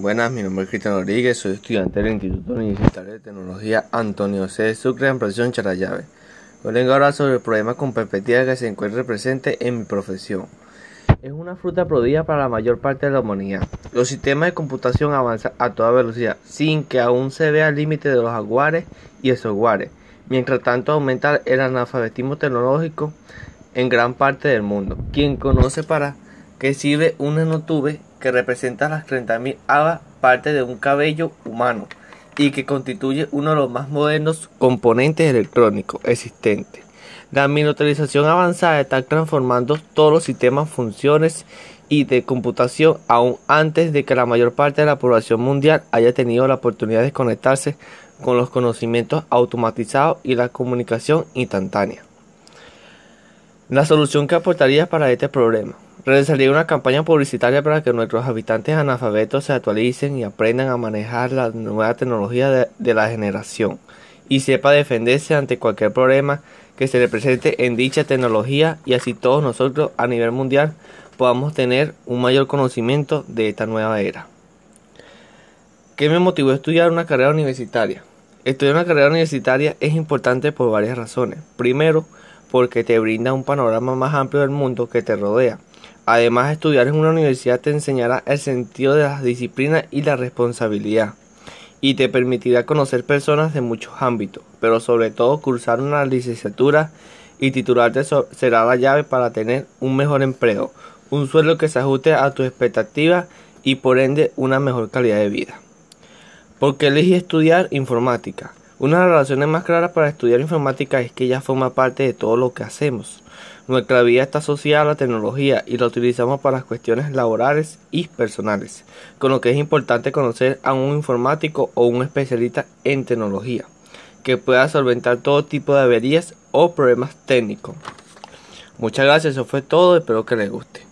Buenas, mi nombre es Cristian Rodríguez, soy estudiante del Instituto Universitario de Tecnología Antonio C. Sucre en Profesión Charayave. Hoy vengo a hablar sobre el problema con perspectiva que se encuentra presente en mi profesión. Es una fruta prodigia para la mayor parte de la humanidad. Los sistemas de computación avanzan a toda velocidad, sin que aún se vea el límite de los hardware y el software. Mientras tanto, aumenta el analfabetismo tecnológico en gran parte del mundo. Quien conoce para qué sirve un nanotube que representa las 30.000 habas parte de un cabello humano y que constituye uno de los más modernos componentes electrónicos existentes. La miniaturización avanzada está transformando todos los sistemas, funciones y de computación aún antes de que la mayor parte de la población mundial haya tenido la oportunidad de conectarse con los conocimientos automatizados y la comunicación instantánea. La solución que aportaría para este problema Realizaría una campaña publicitaria para que nuestros habitantes analfabetos se actualicen y aprendan a manejar la nueva tecnología de, la generación y sepa defenderse ante cualquier problema que se le presente en dicha tecnología y así todos nosotros a nivel mundial podamos tener un mayor conocimiento de esta nueva era. ¿Qué me motivó a estudiar una carrera universitaria? Estudiar una carrera universitaria es importante por varias razones. Primero, porque te brinda un panorama más amplio del mundo que te rodea Además, estudiar en una universidad te enseñará el sentido de las disciplinas y la responsabilidad, y te permitirá conocer personas de muchos ámbitos, pero sobre todo cursar una licenciatura y titularte será la llave para tener un mejor empleo, un sueldo que se ajuste a tus expectativas y por ende una mejor calidad de vida. ¿Por qué elegí estudiar informática? Una de las razones más claras para estudiar informática es que ya forma parte de todo lo que hacemos. Nuestra vida está asociada a la tecnología y la utilizamos para cuestiones laborales y personales, con lo que es importante conocer a un informático o un especialista en tecnología, que pueda solventar todo tipo de averías o problemas técnicos. Muchas gracias, eso fue todo, espero que les guste.